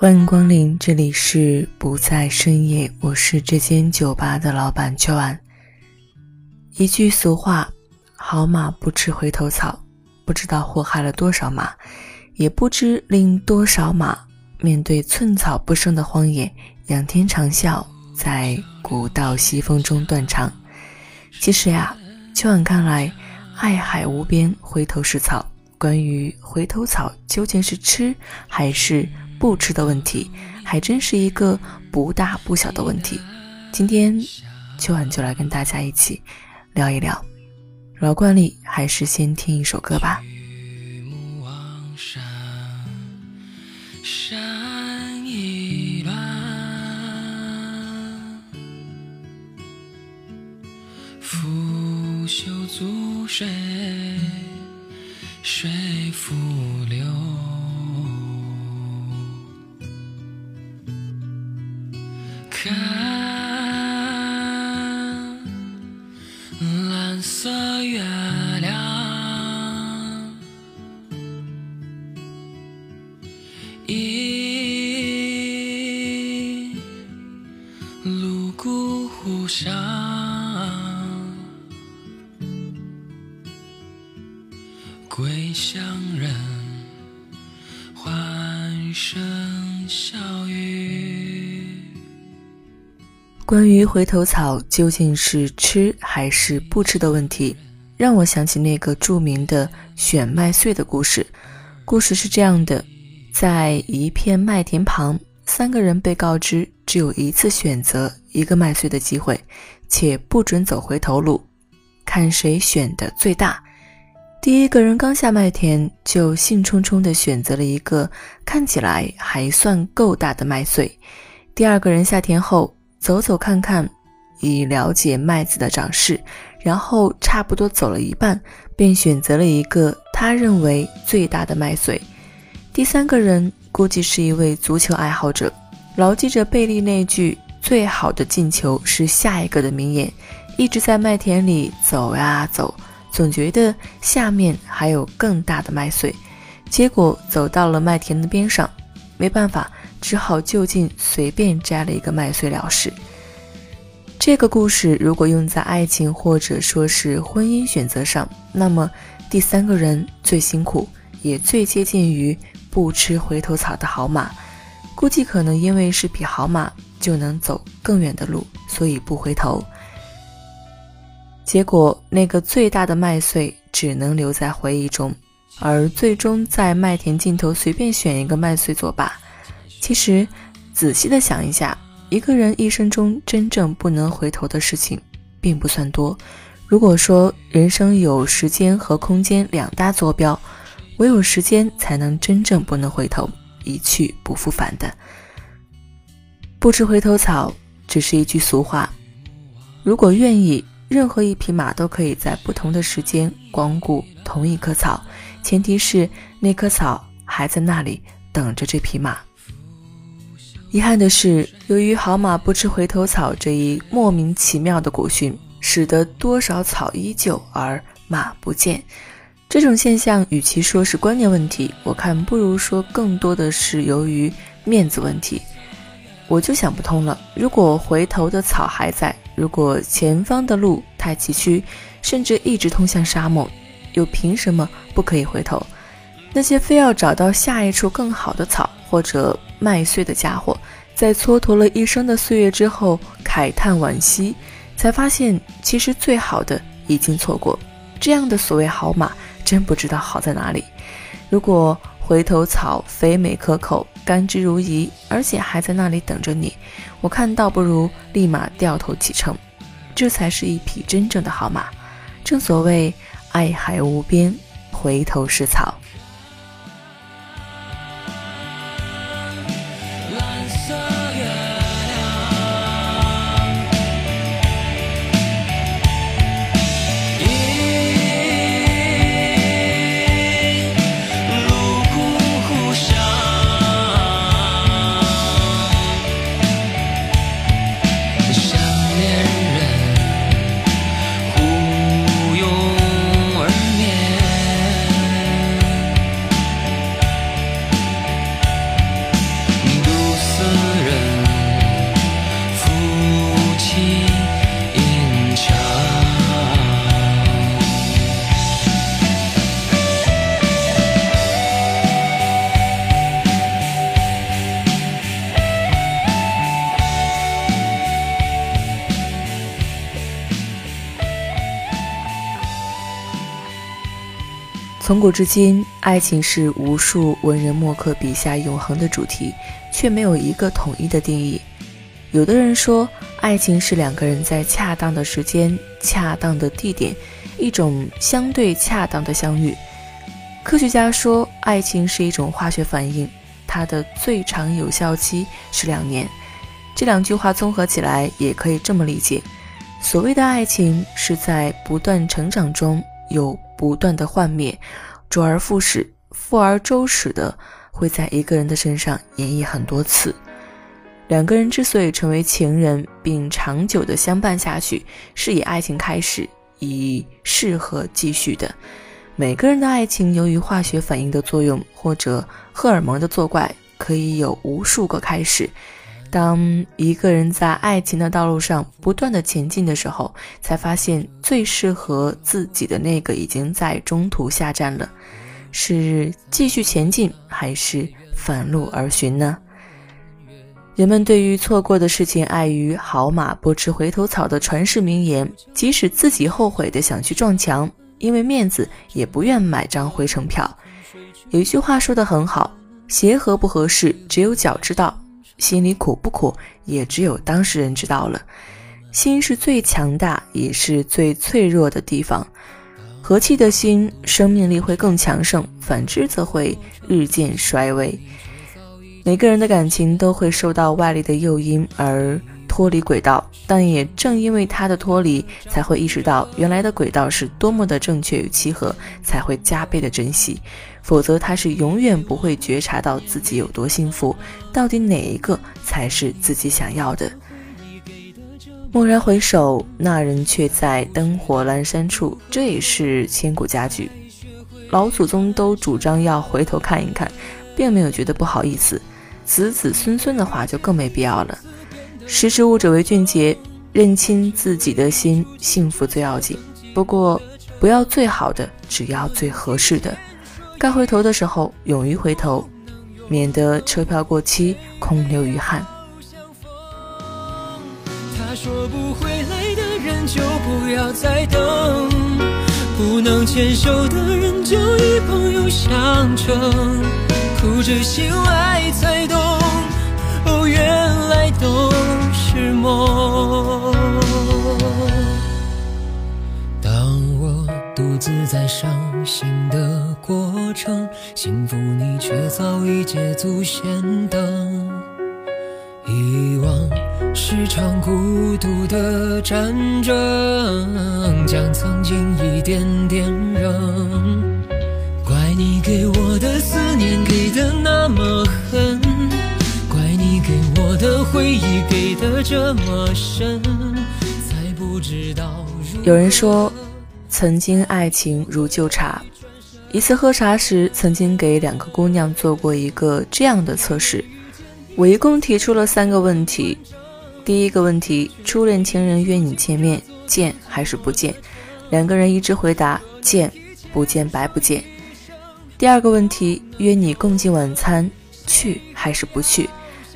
欢迎光临，这里是不在深夜，我是这间酒吧的老板秋安。一句俗话，好马不吃回头草，不知道祸害了多少马，也不知令多少马面对寸草不生的荒野，仰天长啸，在古道西风中断肠。其实呀，秋安看来，爱海无边，回头是草。关于回头草究竟是吃还是？不吃的问题，还真是一个不大不小的问题。今天秋晚就来跟大家一起聊一聊。老惯例，还是先听一首歌吧。拂袖足水，水复流。看蓝色月亮，一路孤湖上，归乡人，欢声笑语。关于回头草究竟是吃还是不吃的问题，让我想起那个著名的选麦穗的故事。故事是这样的：在一片麦田旁，三个人被告知只有一次选择一个麦穗的机会，且不准走回头路，看谁选的最大。第一个人刚下麦田，就兴冲冲地选择了一个看起来还算够大的麦穗。第二个人下田后。走走看看，以了解麦子的长势，然后差不多走了一半，便选择了一个他认为最大的麦穗。第三个人估计是一位足球爱好者，牢记着贝利那句“最好的进球是下一个”的名言，一直在麦田里走呀走，总觉得下面还有更大的麦穗。结果走到了麦田的边上，没办法。只好就近随便摘了一个麦穗了事。这个故事如果用在爱情或者说是婚姻选择上，那么第三个人最辛苦，也最接近于不吃回头草的好马。估计可能因为是匹好马，就能走更远的路，所以不回头。结果那个最大的麦穗只能留在回忆中，而最终在麦田尽头随便选一个麦穗作罢。其实，仔细的想一下，一个人一生中真正不能回头的事情，并不算多。如果说人生有时间和空间两大坐标，唯有时间才能真正不能回头，一去不复返的。不吃回头草，只是一句俗话。如果愿意，任何一匹马都可以在不同的时间光顾同一棵草，前提是那棵草还在那里等着这匹马。遗憾的是，由于“好马不吃回头草”这一莫名其妙的古训，使得多少草依旧而马不见。这种现象，与其说是观念问题，我看不如说更多的是由于面子问题。我就想不通了：如果回头的草还在，如果前方的路太崎岖，甚至一直通向沙漠，又凭什么不可以回头？那些非要找到下一处更好的草，或者……麦穗的家伙，在蹉跎了一生的岁月之后，慨叹惋惜，才发现其实最好的已经错过。这样的所谓好马，真不知道好在哪里。如果回头草肥美可口、甘之如饴，而且还在那里等着你，我看倒不如立马掉头启程，这才是一匹真正的好马。正所谓爱海无边，回头是草。从古至今，爱情是无数文人墨客笔下永恒的主题，却没有一个统一的定义。有的人说，爱情是两个人在恰当的时间、恰当的地点，一种相对恰当的相遇。科学家说，爱情是一种化学反应，它的最长有效期是两年。这两句话综合起来，也可以这么理解：所谓的爱情，是在不断成长中有不断的幻灭，周而复始、复而周始的，会在一个人的身上演绎很多次。两个人之所以成为情人，并长久的相伴下去，是以爱情开始，以适合继续的。每个人的爱情，由于化学反应的作用，或者荷尔蒙的作怪，可以有无数个开始。当一个人在爱情的道路上不断的前进的时候，才发现最适合自己的那个已经在中途下站了。是继续前进，还是返路而寻呢？人们对于错过的事情，碍于“好马不吃回头草”的传世名言，即使自己后悔的想去撞墙，因为面子也不愿买张回程票。有一句话说的很好：“鞋合不合适，只有脚知道；心里苦不苦，也只有当事人知道了。”心是最强大，也是最脆弱的地方。和气的心，生命力会更强盛；反之，则会日渐衰微。每个人的感情都会受到外力的诱因而脱离轨道，但也正因为他的脱离，才会意识到原来的轨道是多么的正确与契合，才会加倍的珍惜。否则，他是永远不会觉察到自己有多幸福，到底哪一个才是自己想要的。蓦然回首，那人却在灯火阑珊处，这也是千古佳句。老祖宗都主张要回头看一看，并没有觉得不好意思。子子孙孙的话就更没必要了。识时务者为俊杰，认清自己的心，幸福最要紧。不过，不要最好的，只要最合适的。该回头的时候，勇于回头，免得车票过期，空留遗憾。他说不回来的人就不要再等，不能牵手的人就与朋友相称。哭着醒来才懂，来都是梦。当我独自在伤心的过程，幸福你却早已捷足先登。遗忘是场孤独的战争，将曾经一点点扔。怪你给我的思念给的那么狠，的回忆给的这么深，才不知道。有人说，曾经爱情如旧茶。一次喝茶时，曾经给两个姑娘做过一个这样的测试，我一共提出了三个问题。第一个问题：初恋情人约你见面，见还是不见？两个人一致回答：见，不见白不见。第二个问题，约你共进晚餐，去还是不去？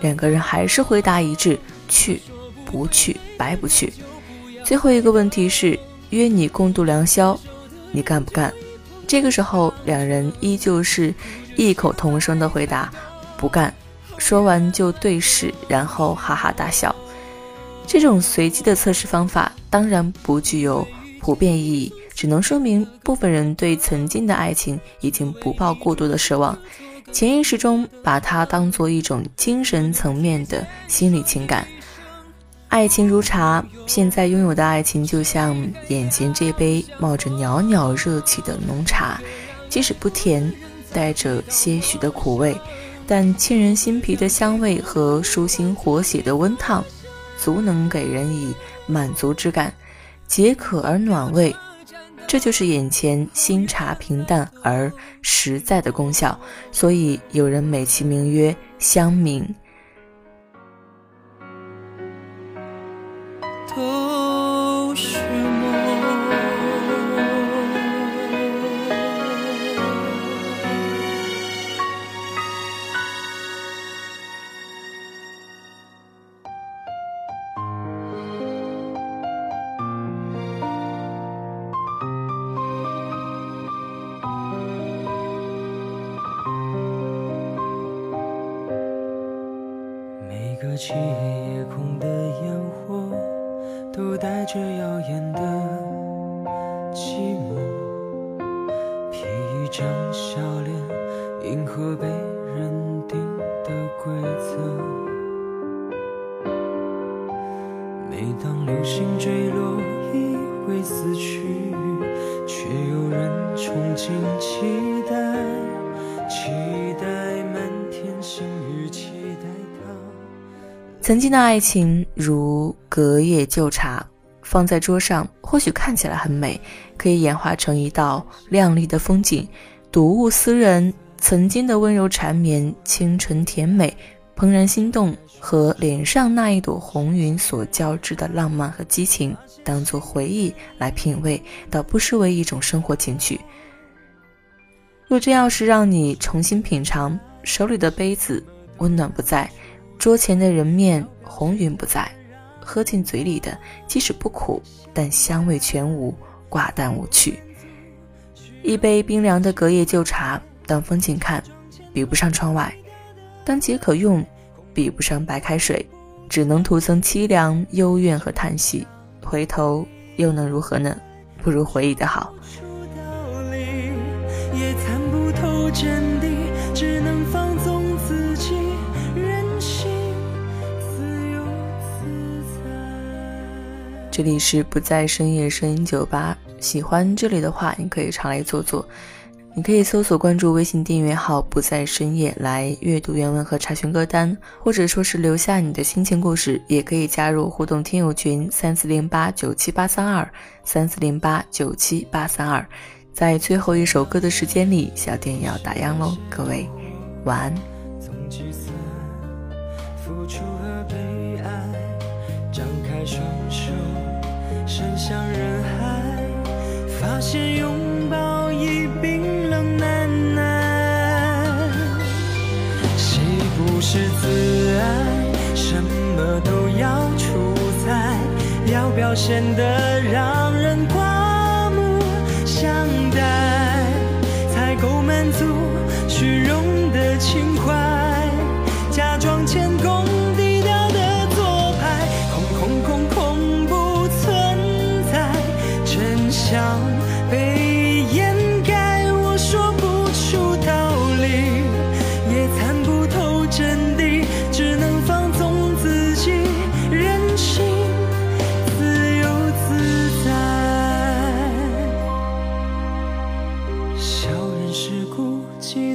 两个人还是回答一致，去，不去白不去。最后一个问题是，约你共度良宵，你干不干？这个时候，两人依旧是异口同声的回答，不干。说完就对视，然后哈哈大笑。这种随机的测试方法，当然不具有普遍意义。只能说明部分人对曾经的爱情已经不抱过多的奢望，潜意识中把它当做一种精神层面的心理情感。爱情如茶，现在拥有的爱情就像眼前这杯冒着袅袅热气的浓茶，即使不甜，带着些许的苦味，但沁人心脾的香味和舒心活血的温烫，足能给人以满足之感，解渴而暖胃。这就是眼前新茶平淡而实在的功效，所以有人美其名曰香茗。张笑脸，迎合被认定的规则。每当流星坠落，已会死去，却有人憧憬期待，期待满天星雨，期待他。曾经的爱情如隔夜旧茶，放在桌上，或许看起来很美，可以演化成一道亮丽的风景，睹物思人。曾经的温柔缠绵、清纯甜美、怦然心动，和脸上那一朵红云所交织的浪漫和激情，当做回忆来品味，倒不失为一种生活情趣。若真要是让你重新品尝，手里的杯子温暖不在，桌前的人面红云不在，喝进嘴里的即使不苦，但香味全无，寡淡无趣。一杯冰凉的隔夜旧茶。当风景看，比不上窗外；当解渴用，比不上白开水，只能徒增凄凉、幽怨和叹息。回头又能如何呢？不如回忆的好。这里是不在深夜声音酒吧，喜欢这里的话，你可以常来坐坐。你可以搜索关注微信订阅号“不在深夜”来阅读原文和查询歌单，或者说是留下你的心情故事。也可以加入互动听友群三四零八九七八三二三四零八九七八三二。在最后一首歌的时间里，小店要打烊喽，各位晚安。伸向人海发现拥抱已冰冷难耐，谁不是自爱？什么都要出彩，要表现得让人刮目相待，才够满足虚荣的情怀，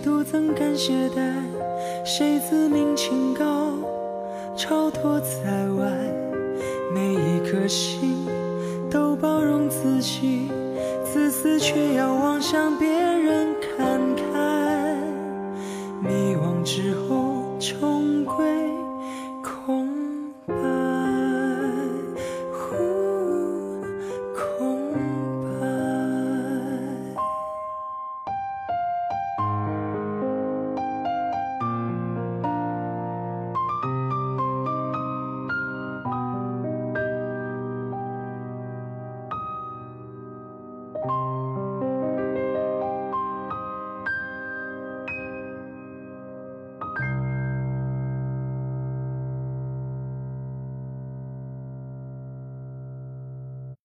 度怎敢懈怠？谁自命清高，超脱在外？每一颗心都包容自己，自私却要妄想别。